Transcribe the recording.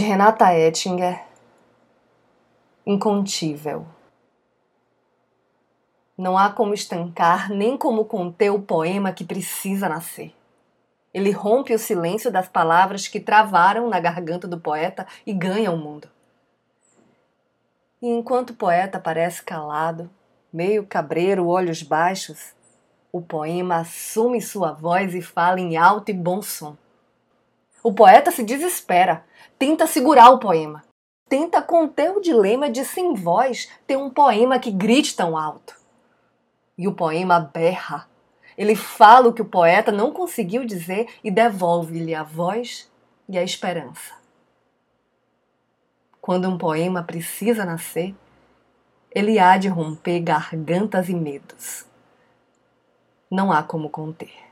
Renata Ettinger, incontível. Não há como estancar nem como conter o poema que precisa nascer. Ele rompe o silêncio das palavras que travaram na garganta do poeta e ganha o mundo. E enquanto o poeta parece calado, meio cabreiro, olhos baixos, o poema assume sua voz e fala em alto e bom som. O poeta se desespera, tenta segurar o poema, tenta conter o dilema de sem voz ter um poema que grite tão alto. E o poema berra, ele fala o que o poeta não conseguiu dizer e devolve-lhe a voz e a esperança. Quando um poema precisa nascer, ele há de romper gargantas e medos. Não há como conter.